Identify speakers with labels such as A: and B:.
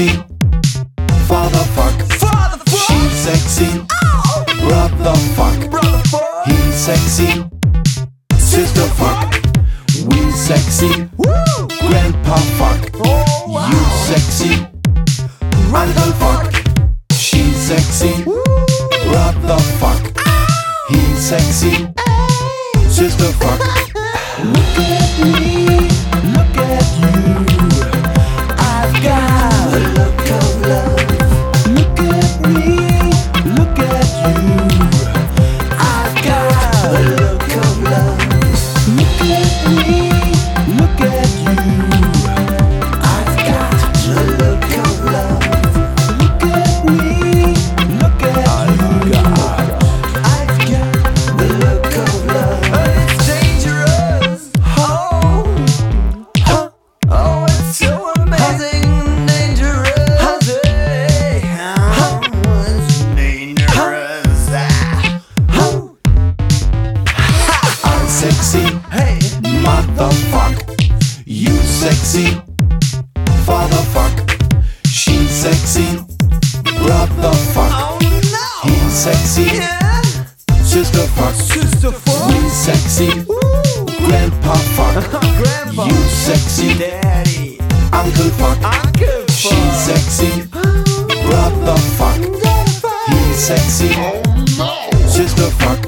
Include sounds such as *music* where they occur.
A: sexy fatherfuck.
B: Fatherfuck.
A: She sexy oh. brotherfuck.
B: Brotherfuck.
A: He sexy sister fuck. We sexy
B: Woo.
A: grandpa fuck.
B: Oh, wow.
A: You sexy uncle fuck. She sexy
B: Woo.
A: brother fuck. He sexy sister fuck. *laughs* Look at me, sexy,
B: Hey.
A: motherfuck. You sexy, Father fatherfuck. She sexy, brotherfuck.
B: Oh, no.
A: He sexy,
B: Yeah.
A: sister fuck.
B: Sister fuck.
A: We sexy, Ooh. grandpa fuck. *laughs*
B: Grandpa.
A: You sexy,
B: Daddy.
A: uncle fuck.
B: Uncle
A: She
B: fuck.
A: sexy, brother fuck. He sexy, oh sister fuck.